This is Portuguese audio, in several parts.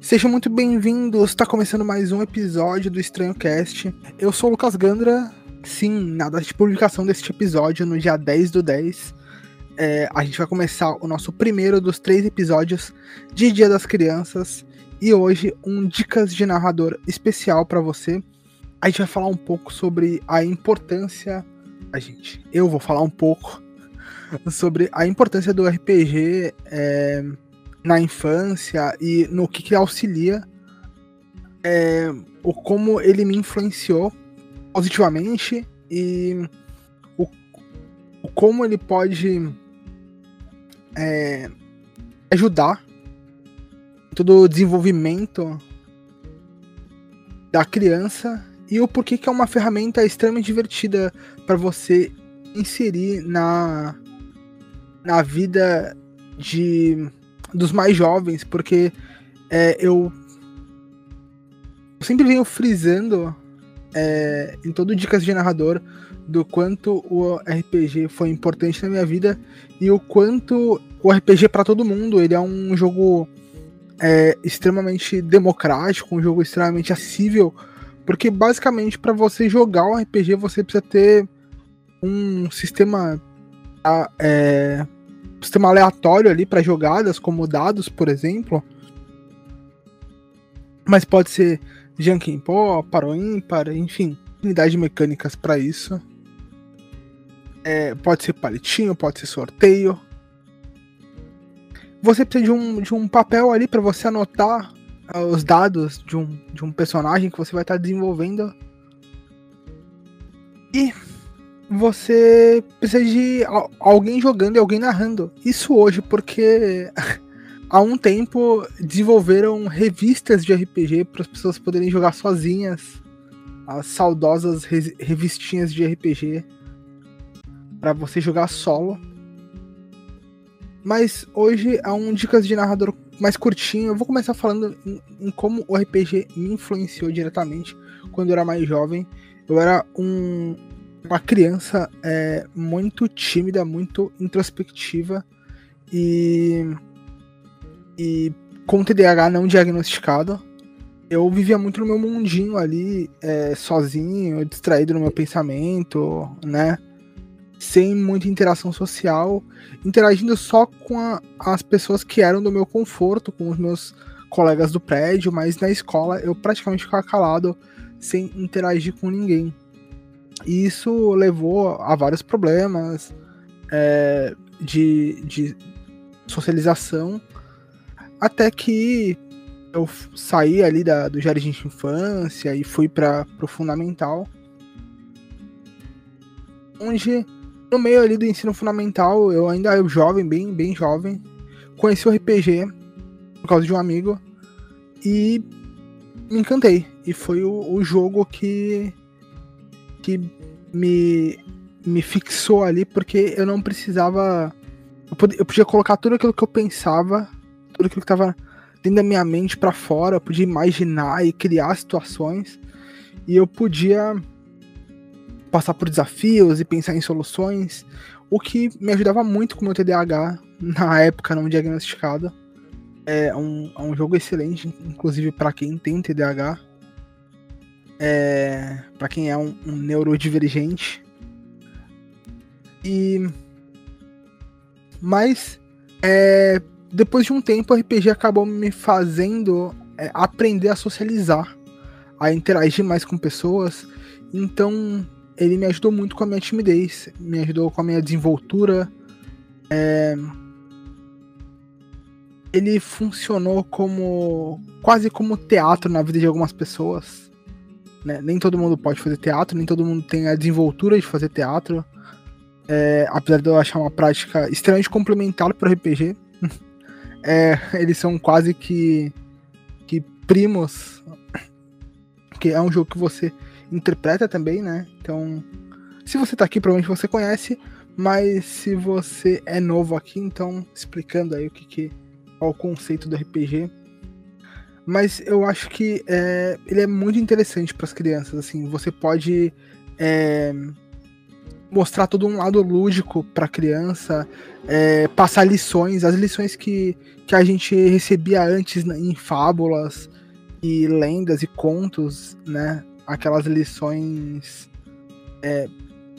Sejam muito bem-vindos, está começando mais um episódio do Estranho Cast. Eu sou o Lucas Gandra, sim, na data de publicação deste episódio, no dia 10 do 10, é, a gente vai começar o nosso primeiro dos três episódios de Dia das Crianças. E hoje, um Dicas de Narrador especial para você. A gente vai falar um pouco sobre a importância. A gente, eu vou falar um pouco sobre a importância do RPG. É, na infância e no que, que auxilia, é, o como ele me influenciou positivamente e o, o como ele pode é, ajudar todo o desenvolvimento da criança e o porquê que é uma ferramenta extremamente divertida para você inserir na, na vida de dos mais jovens, porque é, eu, eu sempre venho frisando é, em todo Dicas de Narrador do quanto o RPG foi importante na minha vida e o quanto o RPG para todo mundo. Ele é um jogo é, extremamente democrático, um jogo extremamente acessível, porque basicamente para você jogar um RPG você precisa ter um sistema é, sistema aleatório ali para jogadas, como dados, por exemplo. Mas pode ser Jankin Pó, Paro Ímpar, enfim, unidade de mecânicas para isso. É, pode ser palitinho, pode ser sorteio. Você precisa de um, de um papel ali para você anotar uh, os dados de um, de um personagem que você vai estar tá desenvolvendo. E você precisa de alguém jogando e alguém narrando. Isso hoje, porque há um tempo desenvolveram revistas de RPG para as pessoas poderem jogar sozinhas. As saudosas revistinhas de RPG para você jogar solo. Mas hoje há um dicas de narrador mais curtinho. Eu vou começar falando em, em como o RPG me influenciou diretamente quando eu era mais jovem. Eu era um, uma criança é, muito tímida, muito introspectiva e, e com TDAH não diagnosticado. Eu vivia muito no meu mundinho ali, é, sozinho, distraído no meu pensamento, né? Sem muita interação social, interagindo só com a, as pessoas que eram do meu conforto, com os meus colegas do prédio, mas na escola eu praticamente ficava calado, sem interagir com ninguém. E isso levou a vários problemas é, de, de socialização, até que eu saí ali da, do jardim de infância e fui para o fundamental, onde no meio ali do ensino fundamental, eu ainda eu jovem, bem, bem jovem, conheci o RPG por causa de um amigo e me encantei. E foi o, o jogo que que me, me fixou ali porque eu não precisava. Eu podia, eu podia colocar tudo aquilo que eu pensava, tudo aquilo que estava dentro da minha mente para fora, eu podia imaginar e criar situações, e eu podia passar por desafios e pensar em soluções, o que me ajudava muito com o meu TDAH, na época não diagnosticado. É um, é um jogo excelente, inclusive para quem tem TDAH é, para quem é um, um neurodivergente. E mas é, depois de um tempo o RPG acabou me fazendo é, aprender a socializar, a interagir mais com pessoas. Então ele me ajudou muito com a minha timidez, me ajudou com a minha desenvoltura. É, ele funcionou como quase como teatro na vida de algumas pessoas. Né? Nem todo mundo pode fazer teatro, nem todo mundo tem a desenvoltura de fazer teatro. É, apesar de eu achar uma prática extremamente complementar para o RPG. é, eles são quase que, que primos. Porque é um jogo que você interpreta também, né? Então, se você está aqui, provavelmente você conhece. Mas se você é novo aqui, então explicando aí o que, que é o conceito do RPG mas eu acho que é, ele é muito interessante para as crianças. Assim, você pode é, mostrar todo um lado lúdico para criança, é, passar lições, as lições que, que a gente recebia antes em fábulas e lendas e contos, né? Aquelas lições é,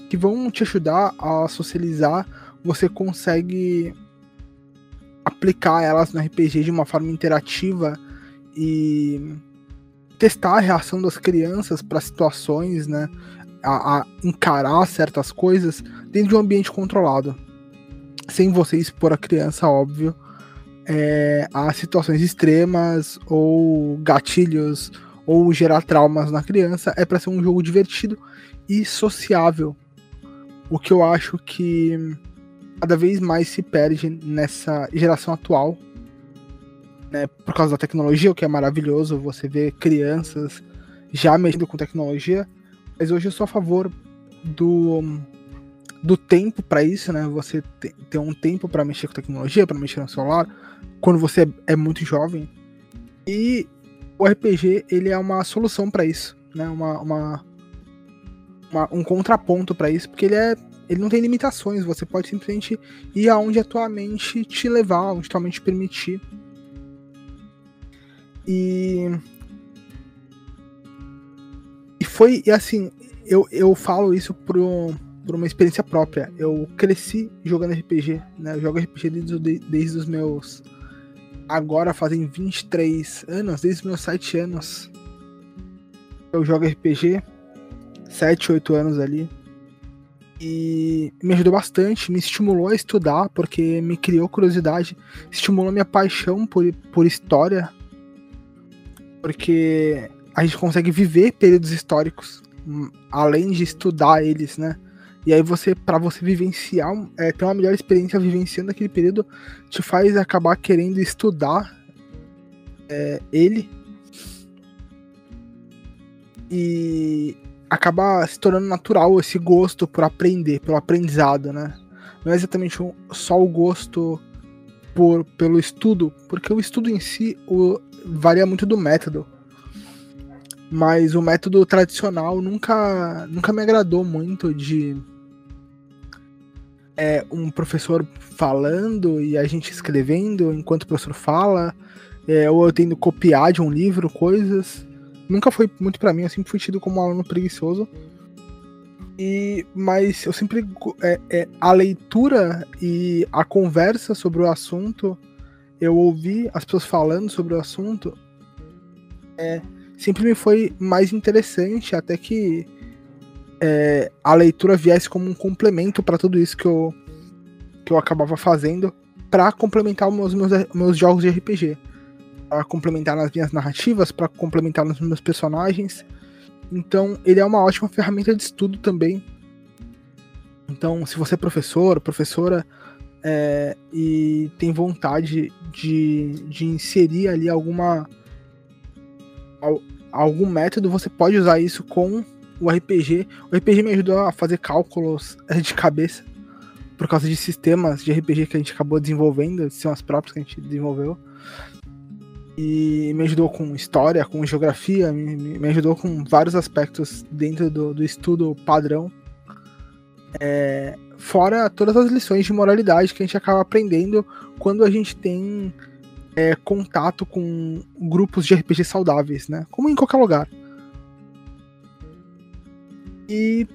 que vão te ajudar a socializar, você consegue aplicar elas no RPG de uma forma interativa e testar a reação das crianças para situações, né? A, a, encarar certas coisas dentro de um ambiente controlado. Sem você expor a criança, óbvio, é, a situações extremas ou gatilhos ou gerar traumas na criança. É para ser um jogo divertido e sociável. O que eu acho que cada vez mais se perde nessa geração atual, né, por causa da tecnologia, o que é maravilhoso, você vê crianças já mexendo com tecnologia, mas hoje eu sou a favor do, do tempo para isso, né? Você ter um tempo para mexer com tecnologia, para mexer no celular, quando você é, muito jovem. E o RPG ele é uma solução para isso, né? Uma, uma, uma um contraponto para isso, porque ele é ele não tem limitações, você pode simplesmente ir aonde a tua mente te levar, onde a tua mente permitir. E. E foi, e assim, eu, eu falo isso por, um, por uma experiência própria. Eu cresci jogando RPG, né? Eu jogo RPG desde, desde os meus. Agora fazem 23 anos, desde os meus 7 anos. Eu jogo RPG, 7, 8 anos ali e me ajudou bastante, me estimulou a estudar, porque me criou curiosidade, estimulou minha paixão por, por história, porque a gente consegue viver períodos históricos, hum, além de estudar eles, né? E aí você, para você vivenciar, é, ter uma melhor experiência vivenciando aquele período, te faz acabar querendo estudar é, ele. E acaba se tornando natural esse gosto por aprender, pelo aprendizado, né? Não é exatamente só o gosto por, pelo estudo, porque o estudo em si o, varia muito do método. Mas o método tradicional nunca, nunca me agradou muito de é, um professor falando e a gente escrevendo enquanto o professor fala, é, ou eu tendo copiar de um livro coisas nunca foi muito para mim, eu sempre fui tido como um aluno preguiçoso. E, mas eu sempre. É, é, a leitura e a conversa sobre o assunto, eu ouvi as pessoas falando sobre o assunto, é, sempre me foi mais interessante, até que é, a leitura viesse como um complemento para tudo isso que eu, que eu acabava fazendo para complementar os meus, meus, meus jogos de RPG para complementar nas minhas narrativas, para complementar nos meus personagens. Então, ele é uma ótima ferramenta de estudo também. Então, se você é professor, professora, é, e tem vontade de, de inserir ali alguma algum método, você pode usar isso com o RPG. O RPG me ajudou a fazer cálculos de cabeça por causa de sistemas de RPG que a gente acabou desenvolvendo, são as próprias que a gente desenvolveu e me ajudou com história, com geografia, me, me ajudou com vários aspectos dentro do, do estudo padrão. É, fora todas as lições de moralidade que a gente acaba aprendendo quando a gente tem é, contato com grupos de RPG saudáveis, né? Como em qualquer lugar. E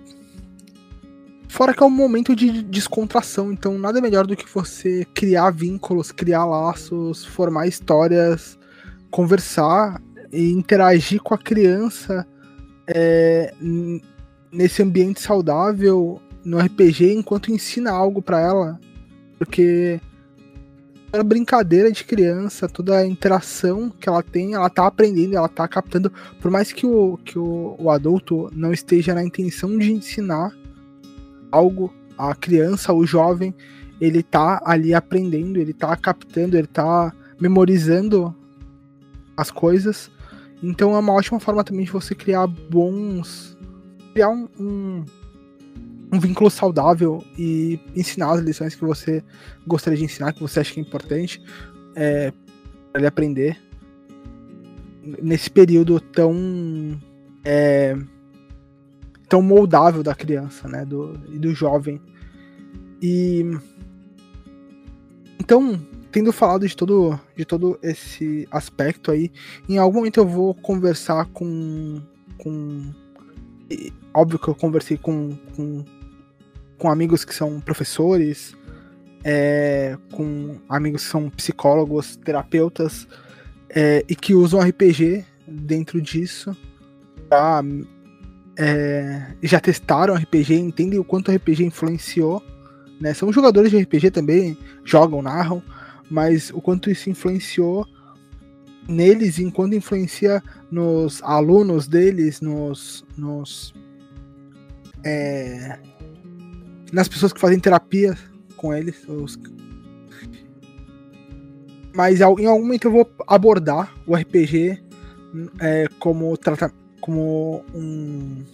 fora que é um momento de descontração, então nada melhor do que você criar vínculos, criar laços, formar histórias conversar e interagir com a criança é, nesse ambiente saudável no RPG enquanto ensina algo para ela, porque toda brincadeira de criança, toda a interação que ela tem, ela tá aprendendo, ela tá captando, por mais que o, que o, o adulto não esteja na intenção de ensinar algo, a criança, o jovem, ele tá ali aprendendo, ele tá captando, ele tá memorizando as coisas. Então é uma ótima forma também de você criar bons. criar um, um, um, vínculo saudável e ensinar as lições que você gostaria de ensinar, que você acha que é importante é, para ele aprender. Nesse período tão. É, tão moldável da criança, né? Do, e do jovem. E. Então, tendo falado de todo, de todo esse aspecto aí, em algum momento eu vou conversar com. com óbvio que eu conversei com, com, com amigos que são professores, é, com amigos que são psicólogos, terapeutas, é, e que usam RPG dentro disso. Já, é, já testaram RPG, entendem o quanto RPG influenciou. Né? São jogadores de RPG também, jogam, narram, mas o quanto isso influenciou neles, enquanto influencia nos alunos deles, nos, nos é, nas pessoas que fazem terapia com eles. Os... Mas em algum momento eu vou abordar o RPG é, como, trata como um,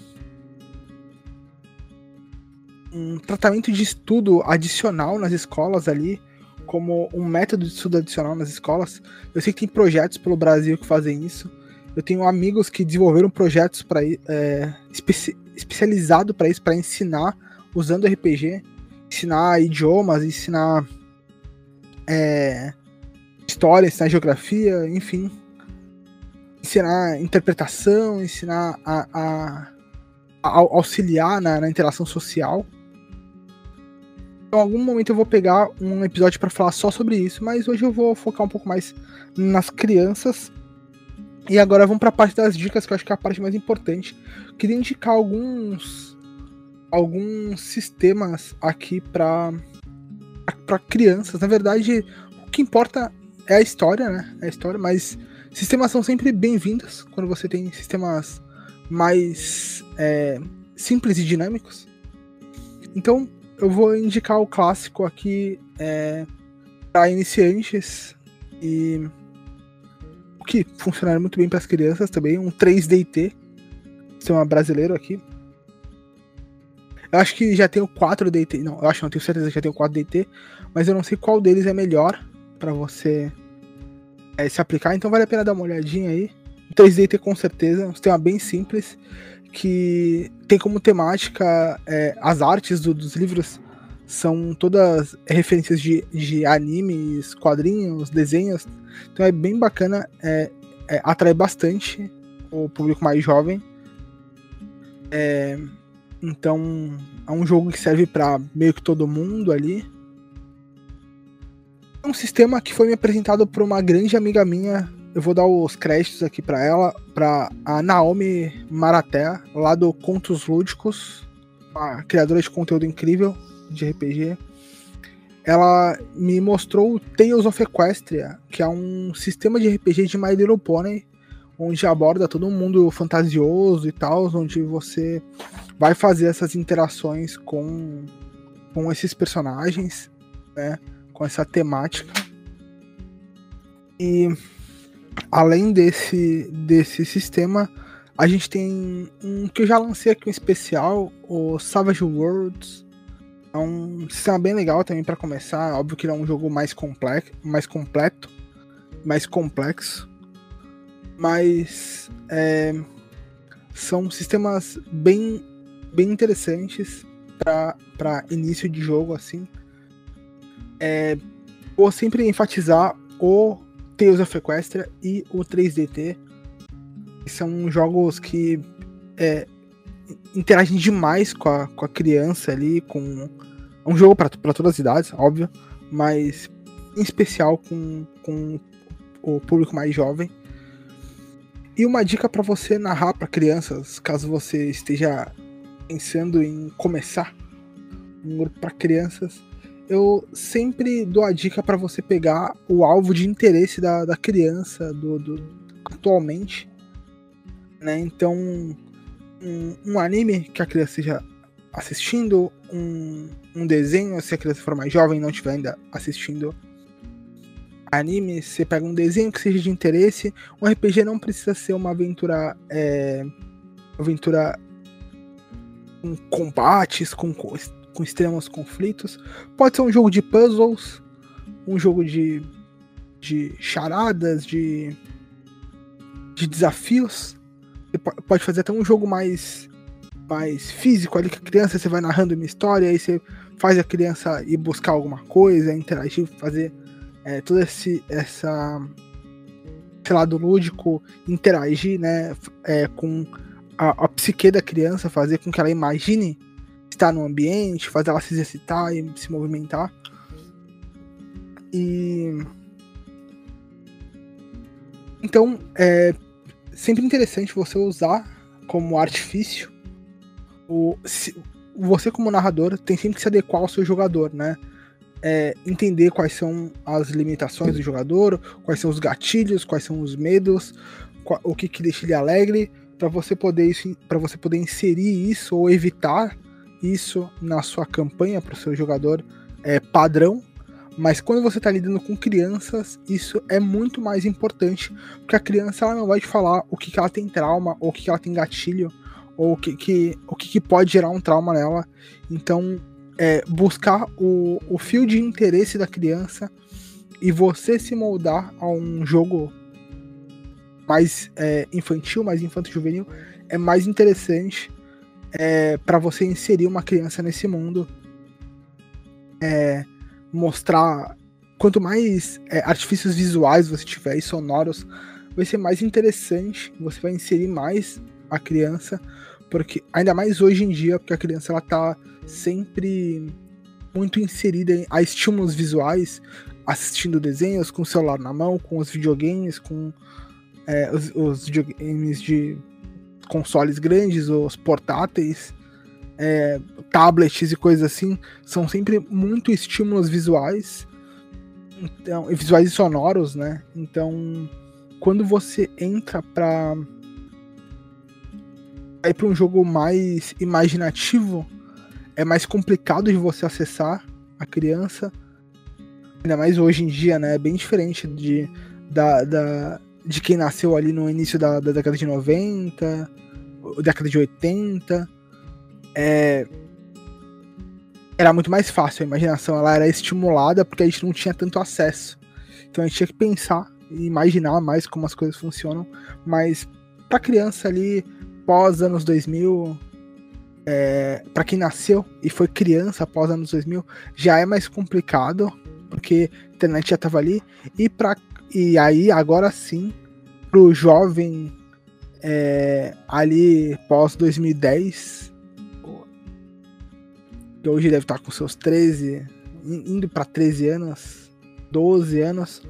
um tratamento de estudo adicional nas escolas ali, como um método de estudo adicional nas escolas. Eu sei que tem projetos pelo Brasil que fazem isso. Eu tenho amigos que desenvolveram projetos para é, especi especializado para isso, para ensinar usando RPG, ensinar idiomas, ensinar é, história, ensinar geografia, enfim, ensinar interpretação, ensinar a, a, a auxiliar na, na, interação social. Então, em algum momento eu vou pegar um episódio para falar só sobre isso, mas hoje eu vou focar um pouco mais nas crianças. E agora vamos para a parte das dicas, que eu acho que é a parte mais importante. Queria indicar alguns alguns sistemas aqui para para crianças. Na verdade, o que importa é a história, né? É a história, mas Sistemas são sempre bem-vindos quando você tem sistemas mais é, simples e dinâmicos. Então, eu vou indicar o clássico aqui é, para iniciantes e o que funcionaria muito bem para as crianças também, um 3DT, sistema brasileiro aqui. Eu acho que já tem o 4DT, não, eu acho não tenho certeza que já tem o 4DT, mas eu não sei qual deles é melhor para você é, se aplicar, então vale a pena dar uma olhadinha aí. O 3D com certeza, um sistema bem simples, que tem como temática é, as artes do, dos livros são todas referências de, de animes, quadrinhos, desenhos. Então é bem bacana, é, é, atrai bastante o público mais jovem. É, então é um jogo que serve para meio que todo mundo ali um sistema que foi me apresentado por uma grande amiga minha. Eu vou dar os créditos aqui para ela, para a Naomi Maraté, lá do Contos Lúdicos, uma criadora de conteúdo incrível de RPG. Ela me mostrou o Tales of Equestria, que é um sistema de RPG de My Little Pony, onde aborda todo mundo fantasioso e tal, onde você vai fazer essas interações com, com esses personagens, né? com essa temática. E além desse, desse sistema, a gente tem um que eu já lancei aqui um especial, o Savage Worlds. É um sistema bem legal também para começar. Óbvio que ele é um jogo mais complexo, mais completo, mais complexo. Mas é, são sistemas bem, bem interessantes para início de jogo assim é, vou sempre enfatizar o Tales of Equestria e o 3DT. São jogos que é, interagem demais com a, com a criança ali, com. É um jogo para todas as idades, óbvio, mas em especial com, com o público mais jovem. E uma dica para você narrar para crianças, caso você esteja pensando em começar um grupo para crianças, eu sempre dou a dica para você pegar o alvo de interesse da, da criança do, do atualmente. Né? Então, um, um, anime que a criança esteja assistindo, um, um desenho, se a criança for mais jovem e não estiver ainda assistindo anime, você pega um desenho que seja de interesse. Um RPG não precisa ser uma aventura. É, aventura com combates, com com extremos conflitos. Pode ser um jogo de puzzles, um jogo de, de charadas, de, de desafios. Pode fazer até um jogo mais, mais físico ali com a criança, você vai narrando uma história, aí você faz a criança ir buscar alguma coisa, interagir, fazer é, todo esse essa esse lado lúdico, interagir né, é, com a, a psique da criança, fazer com que ela imagine estar no ambiente, fazer ela se exercitar e se movimentar. E então é sempre interessante você usar como artifício o se, você como narrador tem sempre que se adequar ao seu jogador, né? É, entender quais são as limitações do jogador, quais são os gatilhos, quais são os medos, qual, o que, que deixa ele alegre, para você poder para você poder inserir isso ou evitar isso na sua campanha para o seu jogador é, padrão. Mas quando você está lidando com crianças, isso é muito mais importante, porque a criança ela não vai te falar o que, que ela tem trauma, ou o que, que ela tem gatilho, ou o que, que, o que, que pode gerar um trauma nela. Então, é, buscar o, o fio de interesse da criança e você se moldar a um jogo mais é, infantil, mais infanto-juvenil, é mais interessante é, para você inserir uma criança nesse mundo. É, mostrar. Quanto mais é, artifícios visuais você tiver e sonoros, vai ser mais interessante. Você vai inserir mais a criança, porque ainda mais hoje em dia, porque a criança ela tá sempre muito inserida a estímulos visuais, assistindo desenhos com o celular na mão, com os videogames, com é, os, os, videogames de consoles grandes, os portáteis, é, tablets e coisas assim, são sempre muito estímulos visuais, então, visuais e sonoros, né? Então, quando você entra para ir para um jogo mais imaginativo, é mais complicado de você acessar a criança. Ainda mais hoje em dia, né? É bem diferente de, da, da, de quem nasceu ali no início da, da década de 90, década de 80. É, era muito mais fácil, a imaginação ela era estimulada porque a gente não tinha tanto acesso. Então a gente tinha que pensar e imaginar mais como as coisas funcionam, mas para criança ali pós anos 2000, é, para quem nasceu e foi criança após anos 2000, já é mais complicado, porque a internet já estava ali, e, pra, e aí agora sim, pro jovem é, ali pós 2010, que hoje deve estar com seus 13, indo para 13 anos, 12 anos,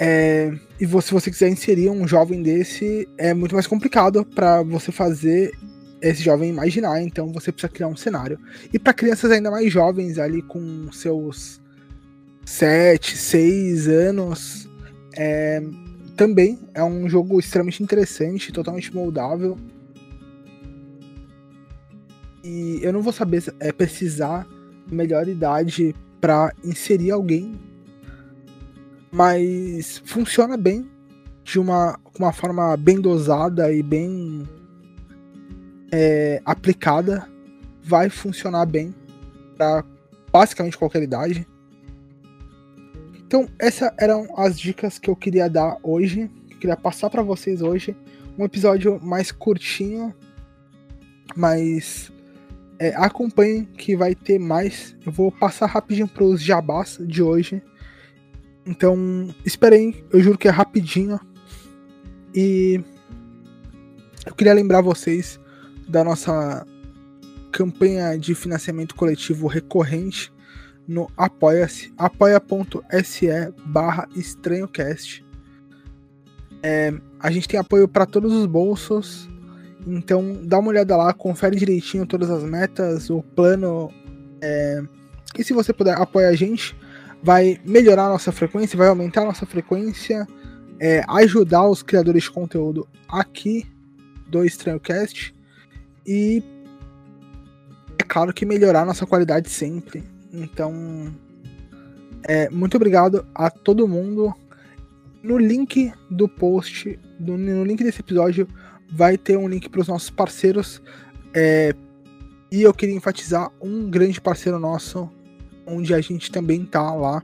É, e você, se você quiser inserir um jovem desse, é muito mais complicado para você fazer esse jovem imaginar. Então você precisa criar um cenário. E para crianças ainda mais jovens, ali com seus 7, 6 anos, é, também é um jogo extremamente interessante, totalmente moldável. E eu não vou saber é, precisar melhor idade para inserir alguém mas funciona bem de uma, uma forma bem dosada e bem é, aplicada, vai funcionar bem para basicamente qualquer idade. Então, essas eram as dicas que eu queria dar hoje, que eu queria passar para vocês hoje. Um episódio mais curtinho, mas é, acompanhem que vai ter mais. Eu vou passar rapidinho para os jabás de hoje. Então, esperem, eu juro que é rapidinho. E eu queria lembrar vocês da nossa campanha de financiamento coletivo recorrente no apoia-se, apoia.se barra estranhocast. É, a gente tem apoio para todos os bolsos, então dá uma olhada lá, confere direitinho todas as metas, o plano. É, e se você puder apoiar a gente, vai melhorar a nossa frequência, vai aumentar a nossa frequência, é, ajudar os criadores de conteúdo aqui do EstranhoCast e é claro que melhorar a nossa qualidade sempre. Então, é, muito obrigado a todo mundo. No link do post, do, no link desse episódio, vai ter um link para os nossos parceiros. É, e eu queria enfatizar um grande parceiro nosso, onde a gente também tá lá,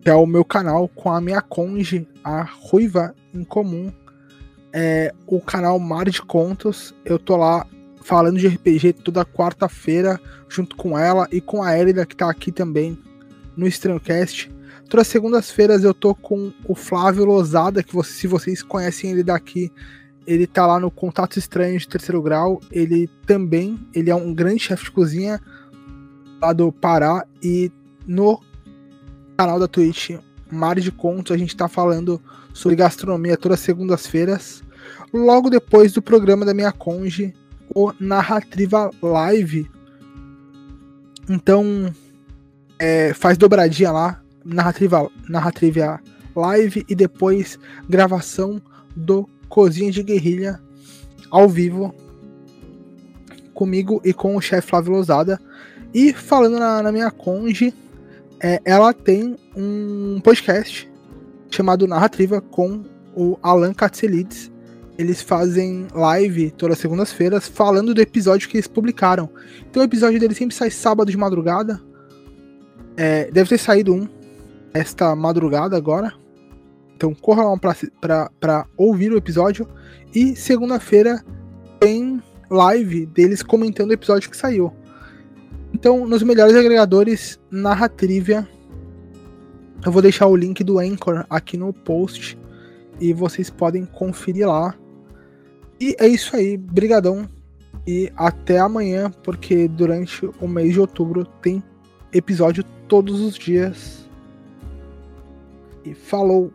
que é o meu canal com a minha conge, a Ruiva em Comum. é o canal Mar de Contos. Eu tô lá falando de RPG toda quarta-feira, junto com ela e com a Elida, que tá aqui também no Estranhocast. Todas as segundas-feiras eu tô com o Flávio Lozada, que você, se vocês conhecem ele daqui, ele tá lá no Contato Estranho de terceiro grau. Ele também, ele é um grande chefe de cozinha lá do Pará e no canal da Twitch Mar de Contos a gente tá falando sobre gastronomia todas as segundas-feiras. Logo depois do programa da minha conge, o Narrativa Live. Então, é, faz dobradinha lá, Narrativa, Narrativa Live e depois gravação do Cozinha de Guerrilha ao vivo comigo e com o chefe Flávio Lozada. E falando na, na minha conge, é, ela tem um podcast chamado Narrativa com o Alan Katselides. Eles fazem live todas as segundas-feiras falando do episódio que eles publicaram. Então o episódio dele sempre sai sábado de madrugada. É, deve ter saído um esta madrugada agora. Então corra lá para ouvir o episódio. E segunda-feira tem live deles comentando o episódio que saiu. Então, nos melhores agregadores, Narratrivia. Eu vou deixar o link do Anchor aqui no post. E vocês podem conferir lá. E é isso aí, brigadão. E até amanhã, porque durante o mês de outubro tem episódio todos os dias. E falou!